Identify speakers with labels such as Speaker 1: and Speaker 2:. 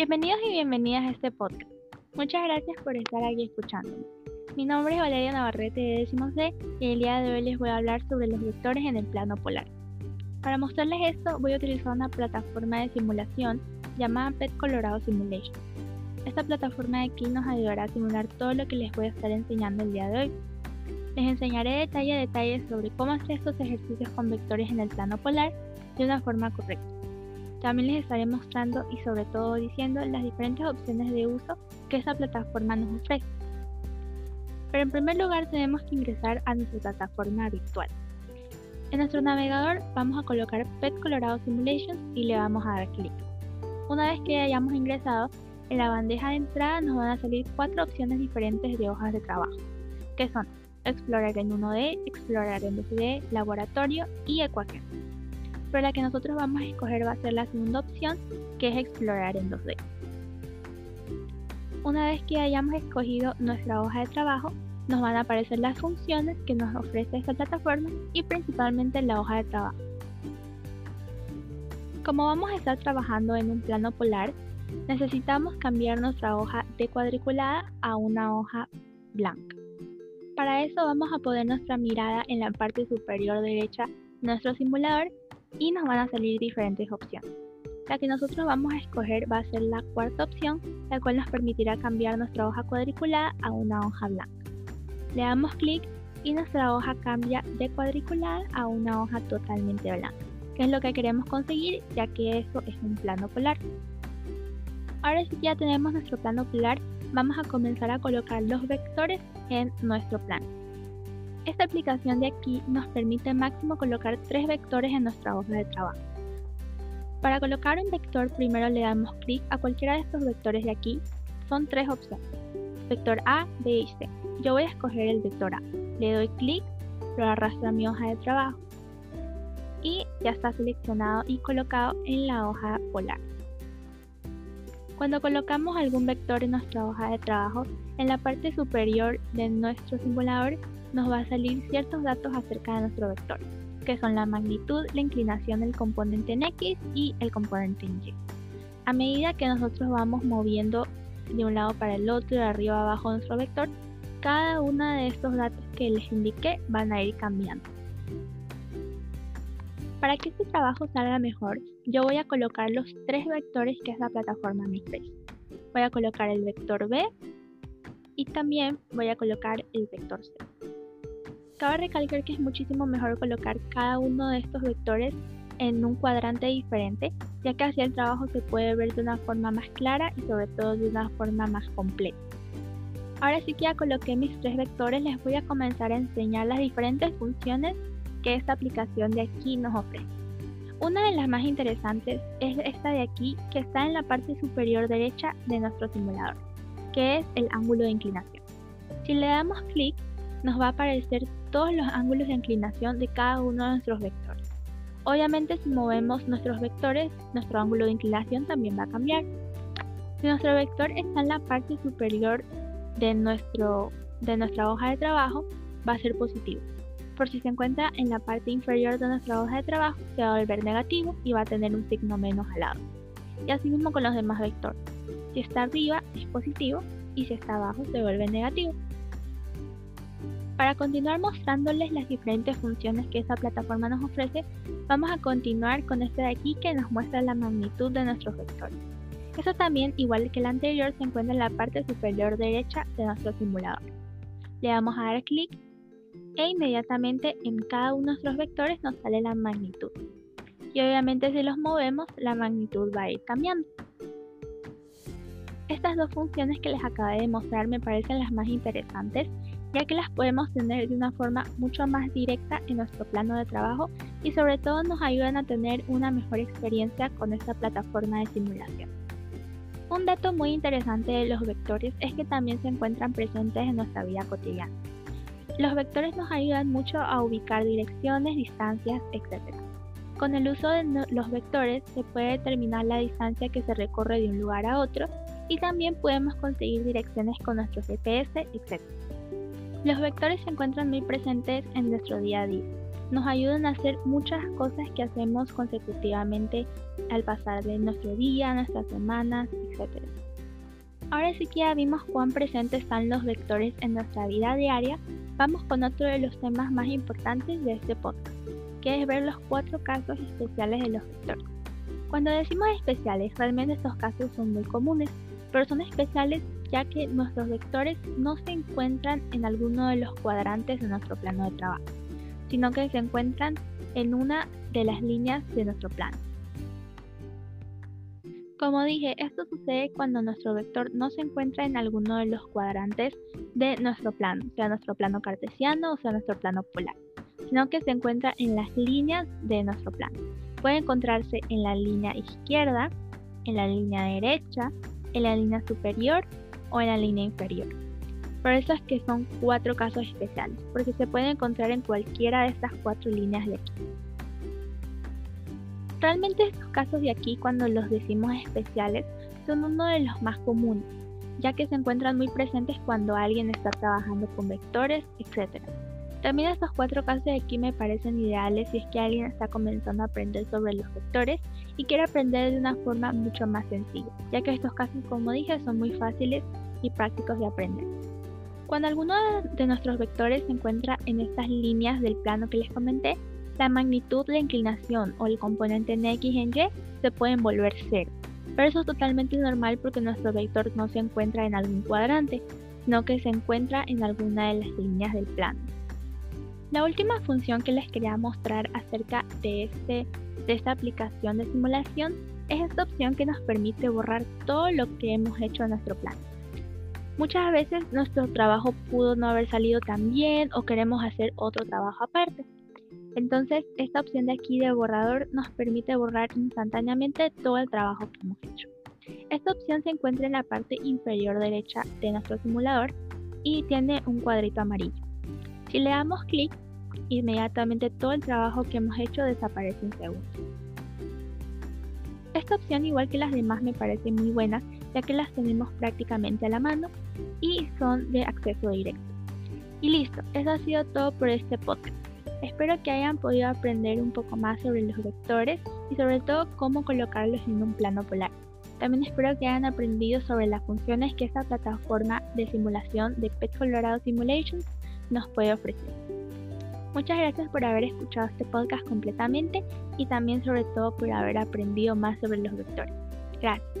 Speaker 1: Bienvenidos y bienvenidas a este podcast. Muchas gracias por estar aquí escuchándome. Mi nombre es Valeria Navarrete de décimo C y el día de hoy les voy a hablar sobre los vectores en el plano polar. Para mostrarles esto voy a utilizar una plataforma de simulación llamada PET Colorado Simulation. Esta plataforma de aquí nos ayudará a simular todo lo que les voy a estar enseñando el día de hoy. Les enseñaré detalle a detalle sobre cómo hacer estos ejercicios con vectores en el plano polar de una forma correcta. También les estaré mostrando y sobre todo diciendo las diferentes opciones de uso que esta plataforma nos ofrece. Pero en primer lugar tenemos que ingresar a nuestra plataforma virtual. En nuestro navegador vamos a colocar PET Colorado Simulations y le vamos a dar clic. Una vez que hayamos ingresado, en la bandeja de entrada nos van a salir cuatro opciones diferentes de hojas de trabajo, que son Explorar en 1D, Explorar en 2D, Laboratorio y Ecuación pero la que nosotros vamos a escoger va a ser la segunda opción, que es explorar en 2D. Una vez que hayamos escogido nuestra hoja de trabajo, nos van a aparecer las funciones que nos ofrece esta plataforma y principalmente la hoja de trabajo. Como vamos a estar trabajando en un plano polar, necesitamos cambiar nuestra hoja de cuadriculada a una hoja blanca. Para eso vamos a poner nuestra mirada en la parte superior derecha de nuestro simulador y nos van a salir diferentes opciones. La que nosotros vamos a escoger va a ser la cuarta opción, la cual nos permitirá cambiar nuestra hoja cuadriculada a una hoja blanca. Le damos clic y nuestra hoja cambia de cuadriculada a una hoja totalmente blanca, que es lo que queremos conseguir ya que eso es un plano polar. Ahora que ya tenemos nuestro plano polar, vamos a comenzar a colocar los vectores en nuestro plano. Esta aplicación de aquí nos permite máximo colocar tres vectores en nuestra hoja de trabajo. Para colocar un vector primero le damos clic a cualquiera de estos vectores de aquí. Son tres opciones. Vector A, B y C. Yo voy a escoger el vector A. Le doy clic, lo arrastro a mi hoja de trabajo y ya está seleccionado y colocado en la hoja polar. Cuando colocamos algún vector en nuestra hoja de trabajo, en la parte superior de nuestro simulador nos va a salir ciertos datos acerca de nuestro vector, que son la magnitud, la inclinación del componente en X y el componente en Y. A medida que nosotros vamos moviendo de un lado para el otro, de arriba abajo nuestro vector, cada uno de estos datos que les indiqué van a ir cambiando. Para que este trabajo salga mejor, yo voy a colocar los tres vectores que esta plataforma me ofrece. Voy a colocar el vector B y también voy a colocar el vector C. Cabe recalcar que es muchísimo mejor colocar cada uno de estos vectores en un cuadrante diferente, ya que así el trabajo se puede ver de una forma más clara y sobre todo de una forma más completa. Ahora sí que ya coloqué mis tres vectores, les voy a comenzar a enseñar las diferentes funciones que esta aplicación de aquí nos ofrece. Una de las más interesantes es esta de aquí que está en la parte superior derecha de nuestro simulador, que es el ángulo de inclinación. Si le damos clic, nos va a aparecer todos los ángulos de inclinación de cada uno de nuestros vectores. Obviamente si movemos nuestros vectores, nuestro ángulo de inclinación también va a cambiar. Si nuestro vector está en la parte superior de, nuestro, de nuestra hoja de trabajo, va a ser positivo. Por si se encuentra en la parte inferior de nuestra hoja de trabajo, se va a volver negativo y va a tener un signo menos al lado. Y así mismo con los demás vectores. Si está arriba es positivo y si está abajo se vuelve negativo. Para continuar mostrándoles las diferentes funciones que esta plataforma nos ofrece, vamos a continuar con este de aquí que nos muestra la magnitud de nuestros vectores. Eso también, igual que el anterior, se encuentra en la parte superior derecha de nuestro simulador. Le damos a dar clic e inmediatamente en cada uno de nuestros vectores nos sale la magnitud. Y obviamente si los movemos, la magnitud va a ir cambiando. Estas dos funciones que les acabé de mostrar me parecen las más interesantes ya que las podemos tener de una forma mucho más directa en nuestro plano de trabajo y sobre todo nos ayudan a tener una mejor experiencia con esta plataforma de simulación. Un dato muy interesante de los vectores es que también se encuentran presentes en nuestra vida cotidiana. Los vectores nos ayudan mucho a ubicar direcciones, distancias, etc. Con el uso de los vectores se puede determinar la distancia que se recorre de un lugar a otro y también podemos conseguir direcciones con nuestro GPS, etc. Los vectores se encuentran muy presentes en nuestro día a día. nos ayudan a hacer muchas cosas que hacemos consecutivamente al pasar de nuestro día, nuestras semanas, etc. Ahora sí que vimos cuán presentes están los vectores en nuestra vida diaria, vamos con otro de los temas más importantes de este podcast, que es ver los cuatro casos especiales de los vectores. Cuando decimos especiales, realmente estos casos son muy comunes, pero son especiales ya que nuestros vectores no se encuentran en alguno de los cuadrantes de nuestro plano de trabajo, sino que se encuentran en una de las líneas de nuestro plano. Como dije, esto sucede cuando nuestro vector no se encuentra en alguno de los cuadrantes de nuestro plano, sea nuestro plano cartesiano o sea nuestro plano polar, sino que se encuentra en las líneas de nuestro plano. Puede encontrarse en la línea izquierda, en la línea derecha, en la línea superior o en la línea inferior. Por eso es que son cuatro casos especiales, porque se puede encontrar en cualquiera de estas cuatro líneas de aquí. Realmente estos casos de aquí, cuando los decimos especiales, son uno de los más comunes, ya que se encuentran muy presentes cuando alguien está trabajando con vectores, etc. También estos cuatro casos de aquí me parecen ideales si es que alguien está comenzando a aprender sobre los vectores y quiere aprender de una forma mucho más sencilla, ya que estos casos, como dije, son muy fáciles y prácticos de aprender. Cuando alguno de nuestros vectores se encuentra en estas líneas del plano que les comenté, la magnitud, la inclinación o el componente en x en y se pueden volver cero. Pero eso es totalmente normal porque nuestro vector no se encuentra en algún cuadrante, sino que se encuentra en alguna de las líneas del plano. La última función que les quería mostrar acerca de, este, de esta aplicación de simulación es esta opción que nos permite borrar todo lo que hemos hecho en nuestro plan. Muchas veces nuestro trabajo pudo no haber salido tan bien o queremos hacer otro trabajo aparte. Entonces, esta opción de aquí de borrador nos permite borrar instantáneamente todo el trabajo que hemos hecho. Esta opción se encuentra en la parte inferior derecha de nuestro simulador y tiene un cuadrito amarillo. Si le damos clic, inmediatamente todo el trabajo que hemos hecho desaparece en segundos. Esta opción, igual que las demás, me parece muy buena, ya que las tenemos prácticamente a la mano y son de acceso directo. Y listo, eso ha sido todo por este podcast. Espero que hayan podido aprender un poco más sobre los vectores y sobre todo cómo colocarlos en un plano polar. También espero que hayan aprendido sobre las funciones que esta plataforma de simulación de Pet Colorado Simulations nos puede ofrecer. Muchas gracias por haber escuchado este podcast completamente y también sobre todo por haber aprendido más sobre los vectores. Gracias.